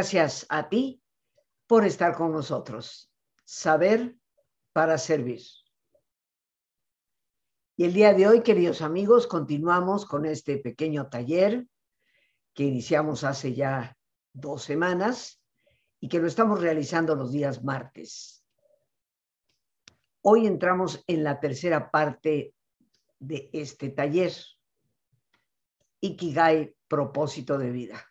Gracias a ti por estar con nosotros. Saber para servir. Y el día de hoy, queridos amigos, continuamos con este pequeño taller que iniciamos hace ya dos semanas y que lo estamos realizando los días martes. Hoy entramos en la tercera parte de este taller, Ikigai, propósito de vida.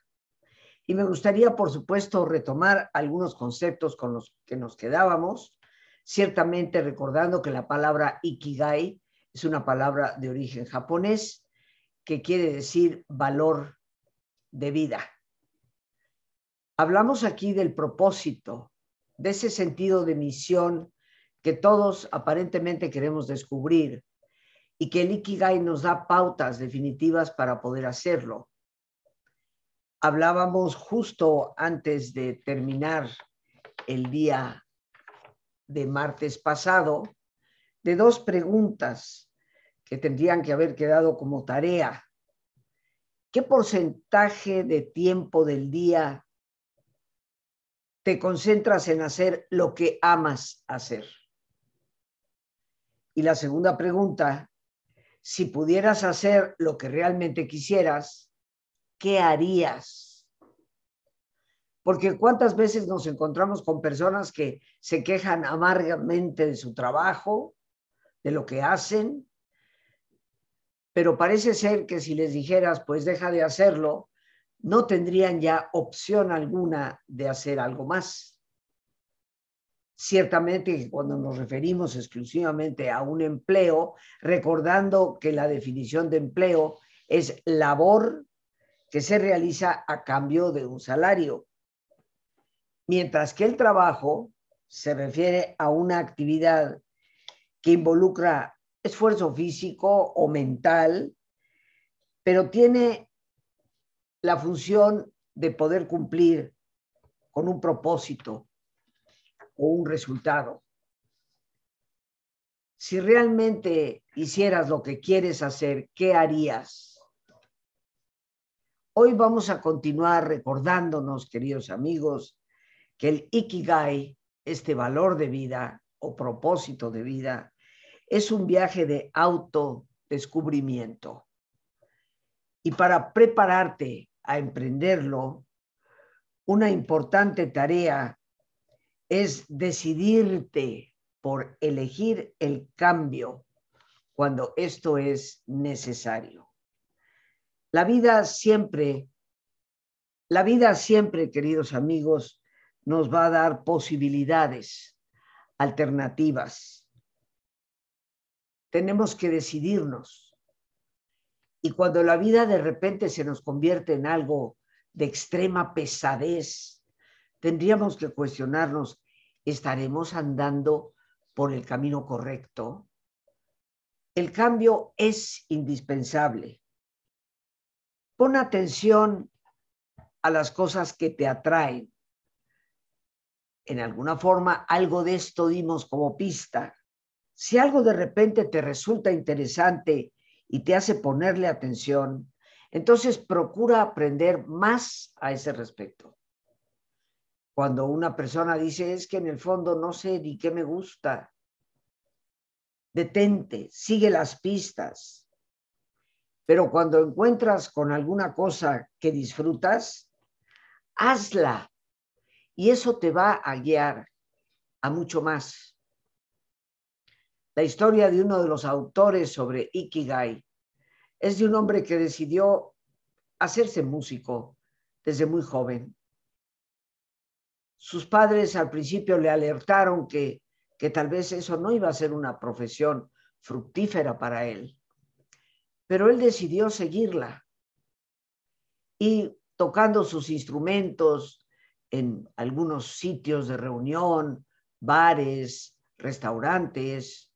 Y me gustaría, por supuesto, retomar algunos conceptos con los que nos quedábamos, ciertamente recordando que la palabra Ikigai es una palabra de origen japonés que quiere decir valor de vida. Hablamos aquí del propósito, de ese sentido de misión que todos aparentemente queremos descubrir y que el Ikigai nos da pautas definitivas para poder hacerlo hablábamos justo antes de terminar el día de martes pasado de dos preguntas que tendrían que haber quedado como tarea. ¿Qué porcentaje de tiempo del día te concentras en hacer lo que amas hacer? Y la segunda pregunta, si pudieras hacer lo que realmente quisieras, ¿qué harías? Porque cuántas veces nos encontramos con personas que se quejan amargamente de su trabajo, de lo que hacen, pero parece ser que si les dijeras, pues deja de hacerlo, no tendrían ya opción alguna de hacer algo más. Ciertamente cuando nos referimos exclusivamente a un empleo, recordando que la definición de empleo es labor que se realiza a cambio de un salario, mientras que el trabajo se refiere a una actividad que involucra esfuerzo físico o mental, pero tiene la función de poder cumplir con un propósito o un resultado. Si realmente hicieras lo que quieres hacer, ¿qué harías? Hoy vamos a continuar recordándonos, queridos amigos, que el Ikigai, este valor de vida o propósito de vida, es un viaje de autodescubrimiento. Y para prepararte a emprenderlo, una importante tarea es decidirte por elegir el cambio cuando esto es necesario. La vida siempre, la vida siempre, queridos amigos, nos va a dar posibilidades, alternativas. Tenemos que decidirnos. Y cuando la vida de repente se nos convierte en algo de extrema pesadez, tendríamos que cuestionarnos, ¿estaremos andando por el camino correcto? El cambio es indispensable. Pon atención a las cosas que te atraen. En alguna forma, algo de esto dimos como pista. Si algo de repente te resulta interesante y te hace ponerle atención, entonces procura aprender más a ese respecto. Cuando una persona dice es que en el fondo no sé ni qué me gusta, detente, sigue las pistas, pero cuando encuentras con alguna cosa que disfrutas, hazla. Y eso te va a guiar a mucho más. La historia de uno de los autores sobre Ikigai es de un hombre que decidió hacerse músico desde muy joven. Sus padres al principio le alertaron que, que tal vez eso no iba a ser una profesión fructífera para él pero él decidió seguirla. Y tocando sus instrumentos en algunos sitios de reunión, bares, restaurantes,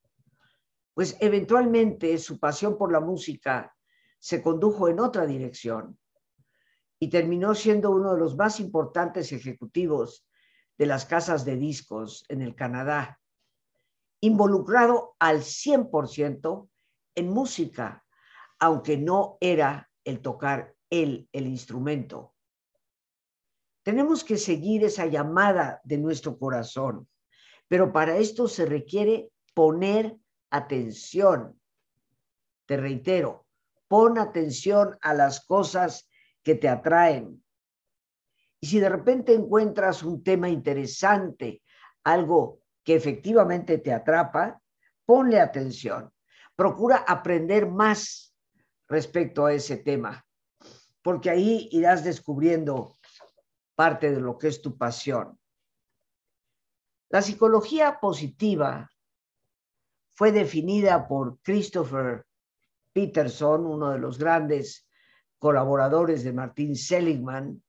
pues eventualmente su pasión por la música se condujo en otra dirección y terminó siendo uno de los más importantes ejecutivos de las casas de discos en el Canadá, involucrado al 100% en música aunque no era el tocar él el instrumento. Tenemos que seguir esa llamada de nuestro corazón, pero para esto se requiere poner atención. Te reitero, pon atención a las cosas que te atraen. Y si de repente encuentras un tema interesante, algo que efectivamente te atrapa, ponle atención. Procura aprender más respecto a ese tema, porque ahí irás descubriendo parte de lo que es tu pasión. La psicología positiva fue definida por Christopher Peterson, uno de los grandes colaboradores de Martin Seligman,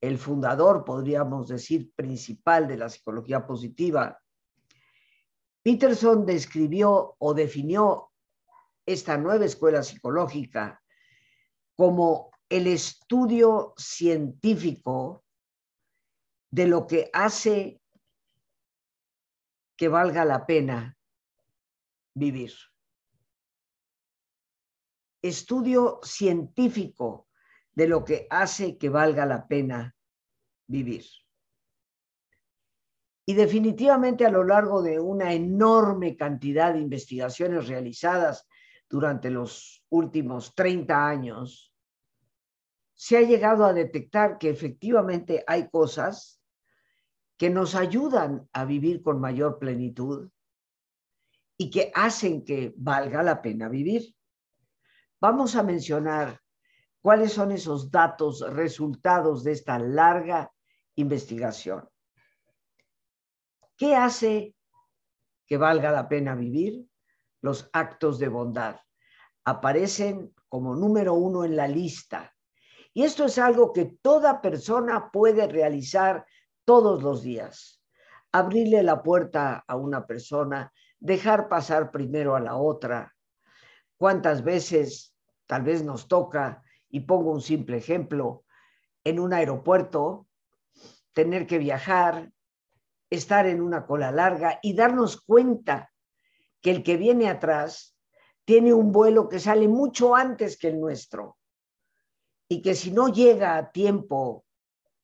el fundador, podríamos decir, principal de la psicología positiva. Peterson describió o definió esta nueva escuela psicológica como el estudio científico de lo que hace que valga la pena vivir. Estudio científico de lo que hace que valga la pena vivir. Y definitivamente a lo largo de una enorme cantidad de investigaciones realizadas durante los últimos 30 años, se ha llegado a detectar que efectivamente hay cosas que nos ayudan a vivir con mayor plenitud y que hacen que valga la pena vivir. Vamos a mencionar cuáles son esos datos, resultados de esta larga investigación. ¿Qué hace que valga la pena vivir? Los actos de bondad. Aparecen como número uno en la lista. Y esto es algo que toda persona puede realizar todos los días. Abrirle la puerta a una persona, dejar pasar primero a la otra. ¿Cuántas veces tal vez nos toca, y pongo un simple ejemplo, en un aeropuerto, tener que viajar, estar en una cola larga y darnos cuenta que el que viene atrás tiene un vuelo que sale mucho antes que el nuestro y que si no llega a tiempo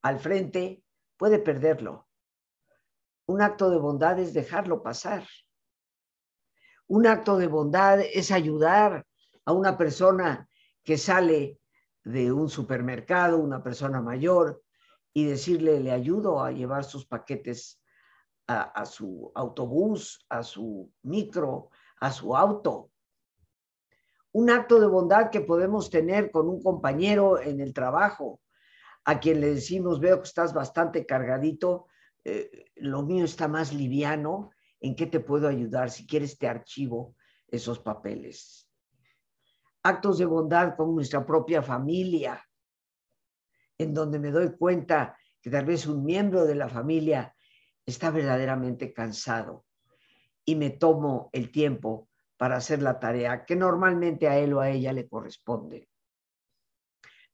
al frente, puede perderlo. Un acto de bondad es dejarlo pasar. Un acto de bondad es ayudar a una persona que sale de un supermercado, una persona mayor, y decirle, le ayudo a llevar sus paquetes a, su autobús, a su micro, a su auto. Un acto de bondad que podemos tener con un compañero en el trabajo, a quien le decimos, veo que estás bastante cargadito, eh, lo mío está más liviano, ¿en qué te puedo ayudar? Si quieres te archivo esos papeles. Actos de bondad con nuestra propia familia, en donde me doy cuenta que tal vez un miembro de la familia está verdaderamente cansado y me tomo el tiempo para hacer la tarea que normalmente a él o a ella le corresponde.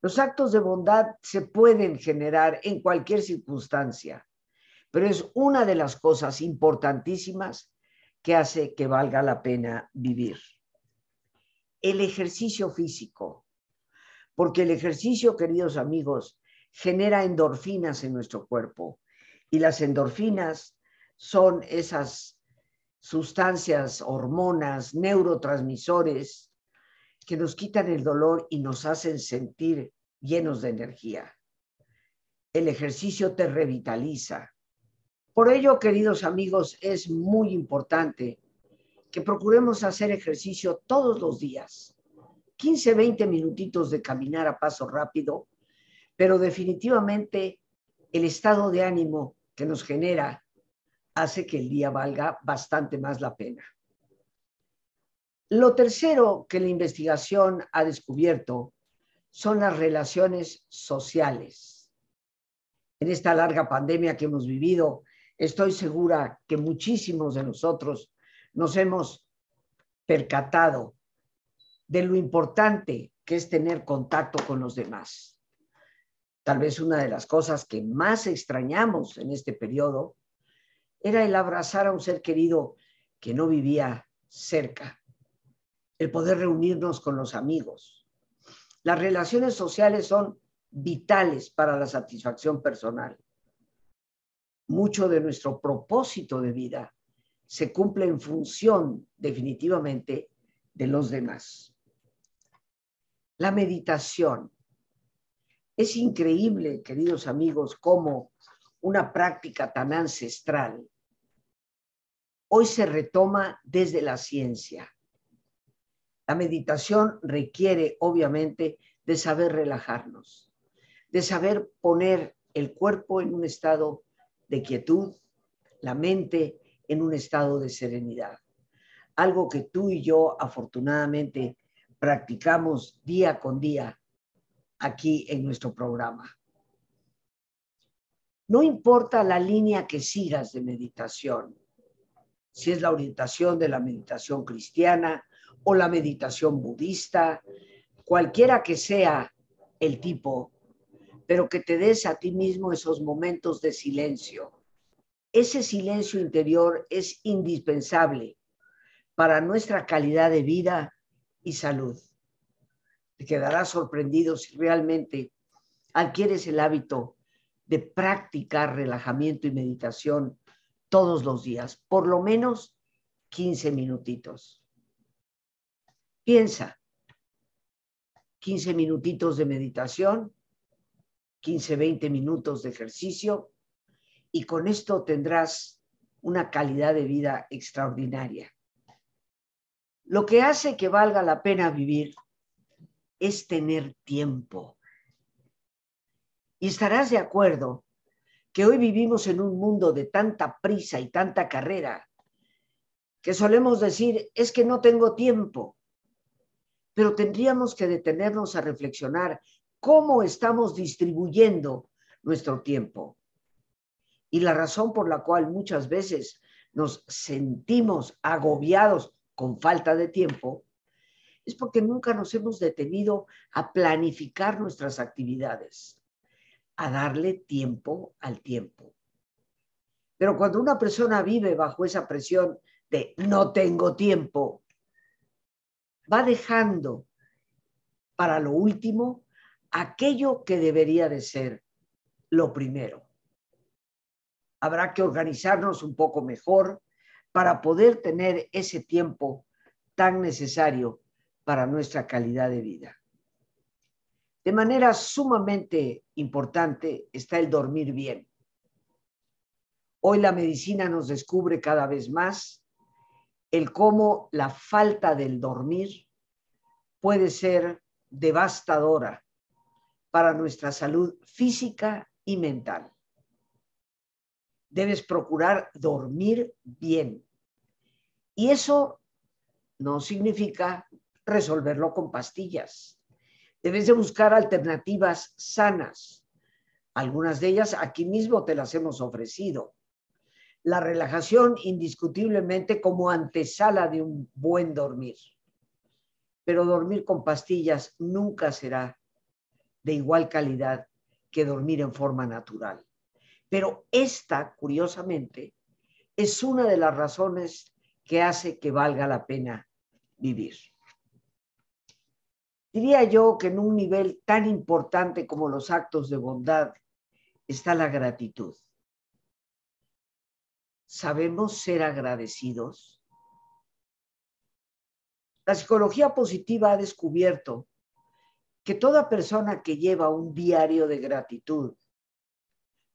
Los actos de bondad se pueden generar en cualquier circunstancia, pero es una de las cosas importantísimas que hace que valga la pena vivir. El ejercicio físico, porque el ejercicio, queridos amigos, genera endorfinas en nuestro cuerpo y las endorfinas son esas sustancias, hormonas, neurotransmisores que nos quitan el dolor y nos hacen sentir llenos de energía. El ejercicio te revitaliza. Por ello, queridos amigos, es muy importante que procuremos hacer ejercicio todos los días. 15, 20 minutitos de caminar a paso rápido, pero definitivamente el estado de ánimo que nos genera hace que el día valga bastante más la pena. Lo tercero que la investigación ha descubierto son las relaciones sociales. En esta larga pandemia que hemos vivido, estoy segura que muchísimos de nosotros nos hemos percatado de lo importante que es tener contacto con los demás. Tal vez una de las cosas que más extrañamos en este periodo era el abrazar a un ser querido que no vivía cerca el poder reunirnos con los amigos. Las relaciones sociales son vitales para la satisfacción personal. Mucho de nuestro propósito de vida se cumple en función definitivamente de los demás. La meditación. Es increíble, queridos amigos, cómo una práctica tan ancestral hoy se retoma desde la ciencia. La meditación requiere, obviamente, de saber relajarnos, de saber poner el cuerpo en un estado de quietud, la mente en un estado de serenidad. Algo que tú y yo afortunadamente practicamos día con día aquí en nuestro programa. No importa la línea que sigas de meditación, si es la orientación de la meditación cristiana o la meditación budista, cualquiera que sea el tipo, pero que te des a ti mismo esos momentos de silencio. Ese silencio interior es indispensable para nuestra calidad de vida y salud. Te quedarás sorprendido si realmente adquieres el hábito de practicar relajamiento y meditación todos los días, por lo menos 15 minutitos. Piensa, 15 minutitos de meditación, 15, 20 minutos de ejercicio y con esto tendrás una calidad de vida extraordinaria. Lo que hace que valga la pena vivir es tener tiempo. Y estarás de acuerdo que hoy vivimos en un mundo de tanta prisa y tanta carrera que solemos decir es que no tengo tiempo. Pero tendríamos que detenernos a reflexionar cómo estamos distribuyendo nuestro tiempo. Y la razón por la cual muchas veces nos sentimos agobiados con falta de tiempo es porque nunca nos hemos detenido a planificar nuestras actividades, a darle tiempo al tiempo. Pero cuando una persona vive bajo esa presión de no tengo tiempo, va dejando para lo último aquello que debería de ser lo primero. Habrá que organizarnos un poco mejor para poder tener ese tiempo tan necesario para nuestra calidad de vida. De manera sumamente importante está el dormir bien. Hoy la medicina nos descubre cada vez más el cómo la falta del dormir puede ser devastadora para nuestra salud física y mental. Debes procurar dormir bien. Y eso no significa resolverlo con pastillas. Debes de buscar alternativas sanas. Algunas de ellas aquí mismo te las hemos ofrecido. La relajación indiscutiblemente como antesala de un buen dormir. Pero dormir con pastillas nunca será de igual calidad que dormir en forma natural. Pero esta, curiosamente, es una de las razones que hace que valga la pena vivir. Diría yo que en un nivel tan importante como los actos de bondad está la gratitud. ¿Sabemos ser agradecidos? La psicología positiva ha descubierto que toda persona que lleva un diario de gratitud,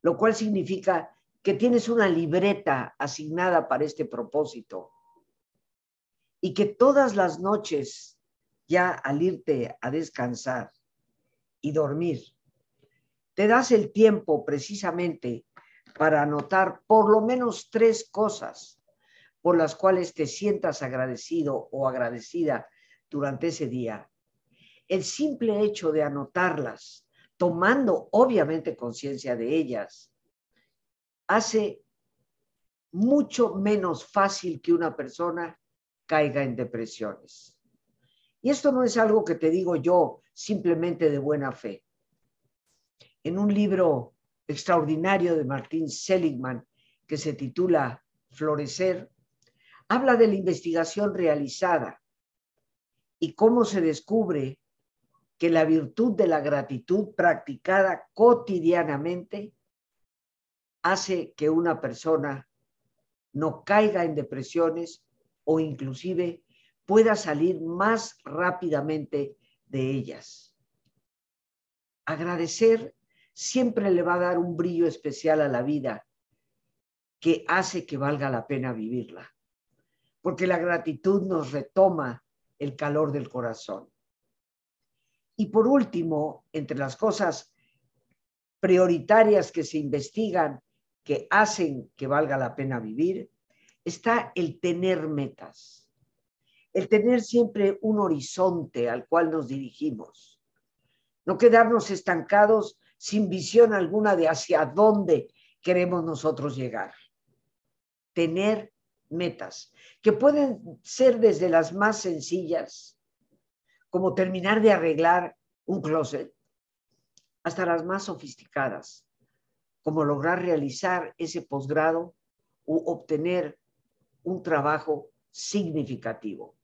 lo cual significa que tienes una libreta asignada para este propósito y que todas las noches, ya al irte a descansar y dormir, te das el tiempo precisamente para anotar por lo menos tres cosas por las cuales te sientas agradecido o agradecida durante ese día el simple hecho de anotarlas, tomando obviamente conciencia de ellas, hace mucho menos fácil que una persona caiga en depresiones. Y esto no es algo que te digo yo simplemente de buena fe. En un libro extraordinario de Martín Seligman que se titula Florecer, habla de la investigación realizada y cómo se descubre que la virtud de la gratitud practicada cotidianamente hace que una persona no caiga en depresiones o inclusive pueda salir más rápidamente de ellas. Agradecer siempre le va a dar un brillo especial a la vida que hace que valga la pena vivirla, porque la gratitud nos retoma el calor del corazón. Y por último, entre las cosas prioritarias que se investigan que hacen que valga la pena vivir, está el tener metas, el tener siempre un horizonte al cual nos dirigimos, no quedarnos estancados sin visión alguna de hacia dónde queremos nosotros llegar. Tener metas, que pueden ser desde las más sencillas, como terminar de arreglar un closet, hasta las más sofisticadas, como lograr realizar ese posgrado u obtener un trabajo significativo.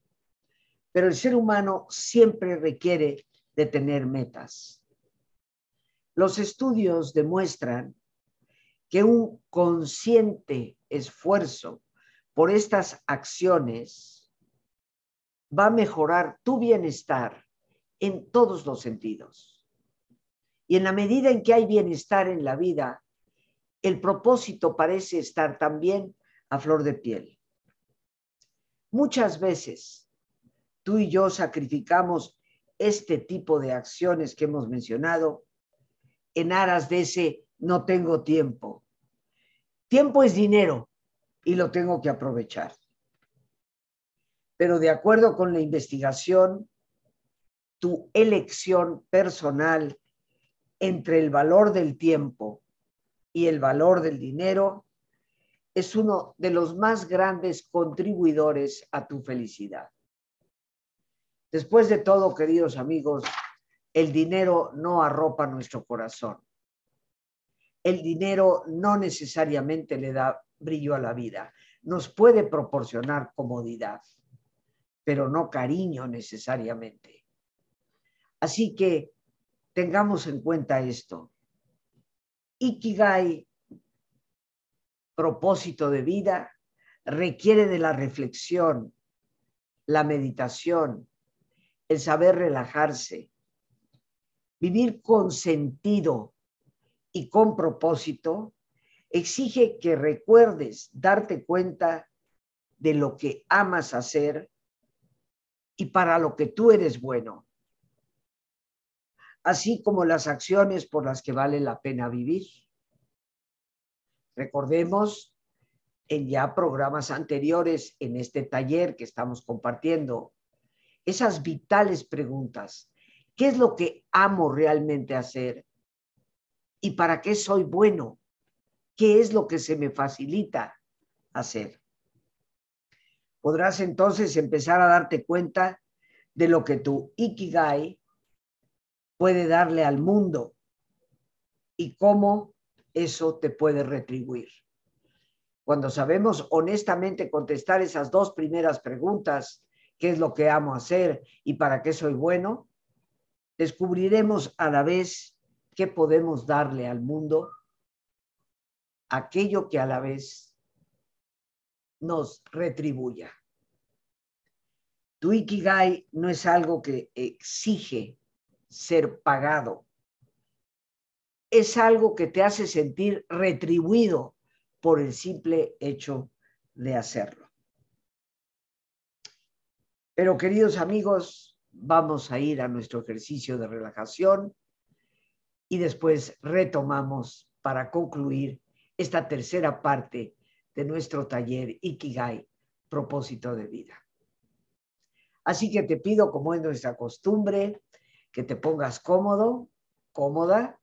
Pero el ser humano siempre requiere de tener metas. Los estudios demuestran que un consciente esfuerzo por estas acciones va a mejorar tu bienestar en todos los sentidos. Y en la medida en que hay bienestar en la vida, el propósito parece estar también a flor de piel. Muchas veces tú y yo sacrificamos este tipo de acciones que hemos mencionado en aras de ese no tengo tiempo. Tiempo es dinero y lo tengo que aprovechar. Pero de acuerdo con la investigación, tu elección personal entre el valor del tiempo y el valor del dinero es uno de los más grandes contribuidores a tu felicidad. Después de todo, queridos amigos, el dinero no arropa nuestro corazón. El dinero no necesariamente le da brillo a la vida. Nos puede proporcionar comodidad, pero no cariño necesariamente. Así que tengamos en cuenta esto. Ikigai, propósito de vida, requiere de la reflexión, la meditación, el saber relajarse, vivir con sentido y con propósito, exige que recuerdes darte cuenta de lo que amas hacer y para lo que tú eres bueno así como las acciones por las que vale la pena vivir. Recordemos en ya programas anteriores en este taller que estamos compartiendo, esas vitales preguntas. ¿Qué es lo que amo realmente hacer? ¿Y para qué soy bueno? ¿Qué es lo que se me facilita hacer? Podrás entonces empezar a darte cuenta de lo que tu Ikigai puede darle al mundo y cómo eso te puede retribuir. Cuando sabemos honestamente contestar esas dos primeras preguntas, ¿qué es lo que amo hacer y para qué soy bueno? Descubriremos a la vez qué podemos darle al mundo, aquello que a la vez nos retribuya. Tu Ikigai no es algo que exige ser pagado. Es algo que te hace sentir retribuido por el simple hecho de hacerlo. Pero queridos amigos, vamos a ir a nuestro ejercicio de relajación y después retomamos para concluir esta tercera parte de nuestro taller Ikigai, propósito de vida. Así que te pido, como es nuestra costumbre, que te pongas cómodo, cómoda,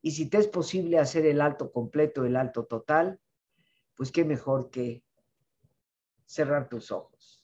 y si te es posible hacer el alto completo, el alto total, pues qué mejor que cerrar tus ojos.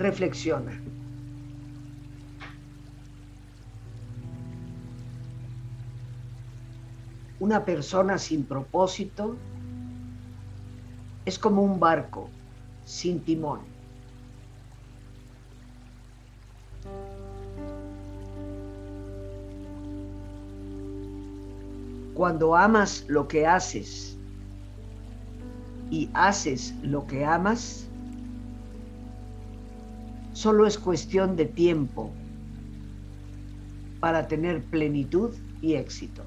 reflexiona. Una persona sin propósito es como un barco sin timón. Cuando amas lo que haces y haces lo que amas, solo es cuestión de tiempo para tener plenitud y éxito.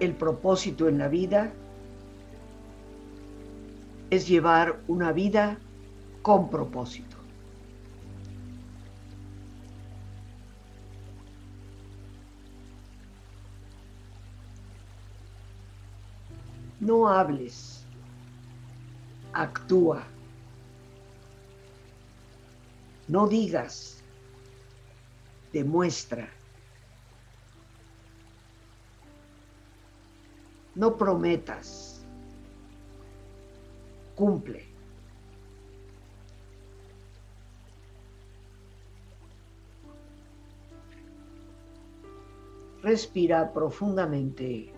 el propósito en la vida es llevar una vida con propósito. No hables, actúa. No digas, demuestra. No prometas. Cumple. Respira profundamente.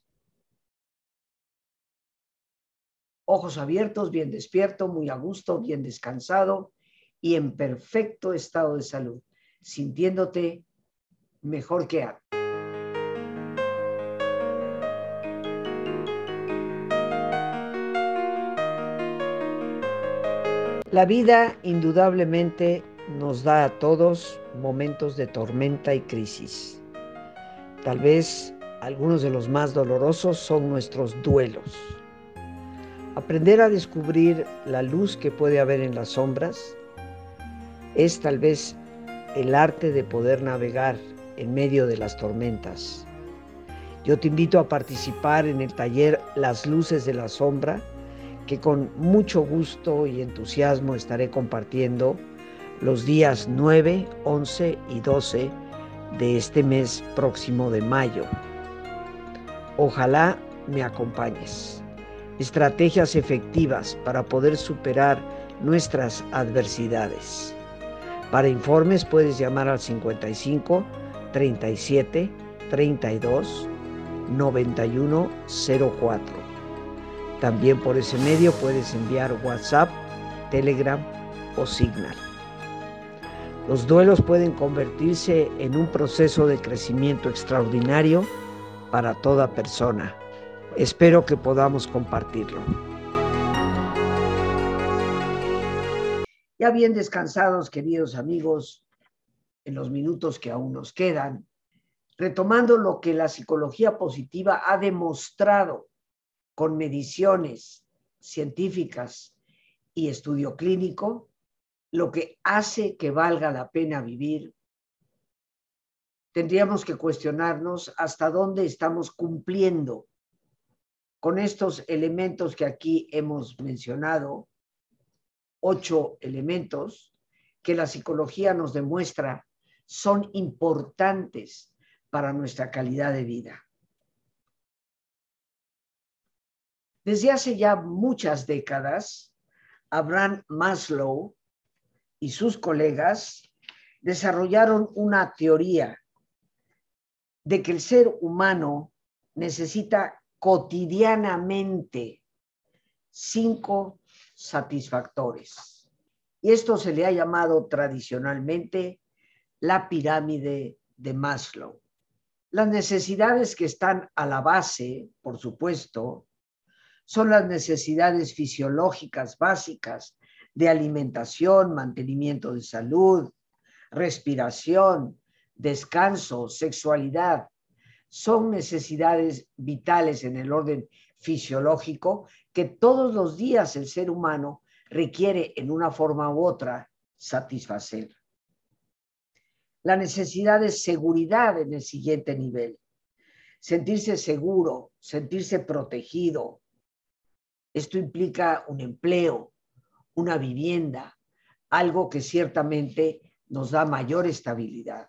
Ojos abiertos, bien despierto, muy a gusto, bien descansado y en perfecto estado de salud, sintiéndote mejor que antes. La vida indudablemente nos da a todos momentos de tormenta y crisis. Tal vez algunos de los más dolorosos son nuestros duelos. Aprender a descubrir la luz que puede haber en las sombras es tal vez el arte de poder navegar en medio de las tormentas. Yo te invito a participar en el taller Las luces de la sombra que con mucho gusto y entusiasmo estaré compartiendo los días 9, 11 y 12 de este mes próximo de mayo. Ojalá me acompañes. Estrategias efectivas para poder superar nuestras adversidades. Para informes puedes llamar al 55 37 32 91 04. También por ese medio puedes enviar WhatsApp, Telegram o Signal. Los duelos pueden convertirse en un proceso de crecimiento extraordinario para toda persona. Espero que podamos compartirlo. Ya bien descansados, queridos amigos, en los minutos que aún nos quedan, retomando lo que la psicología positiva ha demostrado con mediciones científicas y estudio clínico, lo que hace que valga la pena vivir, tendríamos que cuestionarnos hasta dónde estamos cumpliendo con estos elementos que aquí hemos mencionado, ocho elementos que la psicología nos demuestra son importantes para nuestra calidad de vida. Desde hace ya muchas décadas, Abraham Maslow y sus colegas desarrollaron una teoría de que el ser humano necesita cotidianamente cinco satisfactores. Y esto se le ha llamado tradicionalmente la pirámide de Maslow. Las necesidades que están a la base, por supuesto, son las necesidades fisiológicas básicas de alimentación, mantenimiento de salud, respiración, descanso, sexualidad. Son necesidades vitales en el orden fisiológico que todos los días el ser humano requiere en una forma u otra satisfacer. La necesidad de seguridad en el siguiente nivel. Sentirse seguro, sentirse protegido. Esto implica un empleo, una vivienda, algo que ciertamente nos da mayor estabilidad.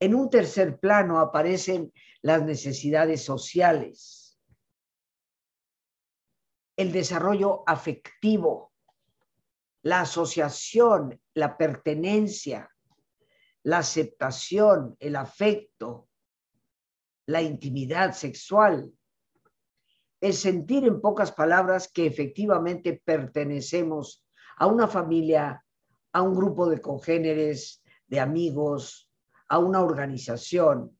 En un tercer plano aparecen las necesidades sociales, el desarrollo afectivo, la asociación, la pertenencia, la aceptación, el afecto, la intimidad sexual, el sentir en pocas palabras que efectivamente pertenecemos a una familia, a un grupo de congéneres, de amigos, a una organización.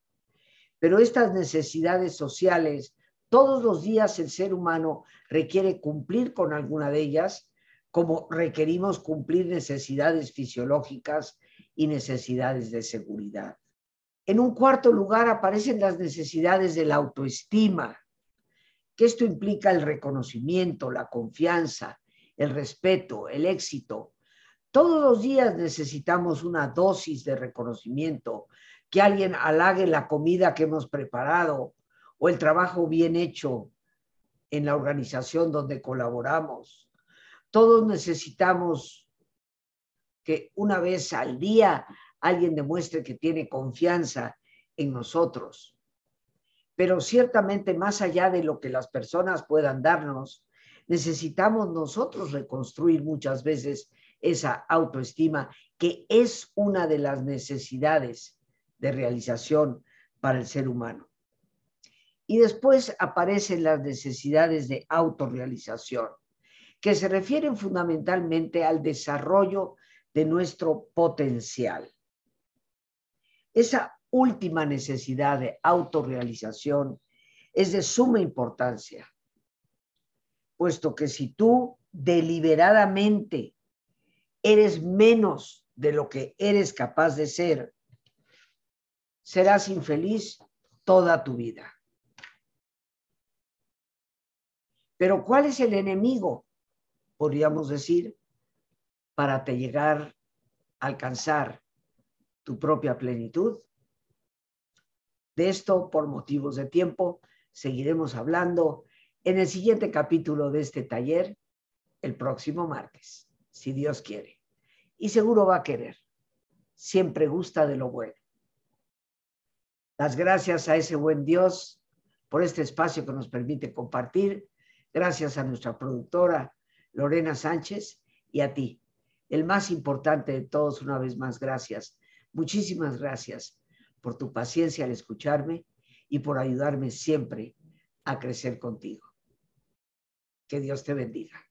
Pero estas necesidades sociales, todos los días el ser humano requiere cumplir con alguna de ellas, como requerimos cumplir necesidades fisiológicas y necesidades de seguridad. En un cuarto lugar aparecen las necesidades de la autoestima, que esto implica el reconocimiento, la confianza, el respeto, el éxito. Todos los días necesitamos una dosis de reconocimiento, que alguien halague la comida que hemos preparado o el trabajo bien hecho en la organización donde colaboramos. Todos necesitamos que una vez al día alguien demuestre que tiene confianza en nosotros. Pero ciertamente más allá de lo que las personas puedan darnos, necesitamos nosotros reconstruir muchas veces esa autoestima que es una de las necesidades de realización para el ser humano. Y después aparecen las necesidades de autorrealización, que se refieren fundamentalmente al desarrollo de nuestro potencial. Esa última necesidad de autorrealización es de suma importancia, puesto que si tú deliberadamente eres menos de lo que eres capaz de ser, serás infeliz toda tu vida. Pero ¿cuál es el enemigo? Podríamos decir, para te llegar a alcanzar tu propia plenitud. De esto, por motivos de tiempo, seguiremos hablando en el siguiente capítulo de este taller, el próximo martes, si Dios quiere. Y seguro va a querer. Siempre gusta de lo bueno. Las gracias a ese buen Dios por este espacio que nos permite compartir. Gracias a nuestra productora Lorena Sánchez y a ti, el más importante de todos, una vez más, gracias Muchísimas gracias por tu paciencia al escucharme y por ayudarme siempre a crecer contigo. Que Dios te bendiga.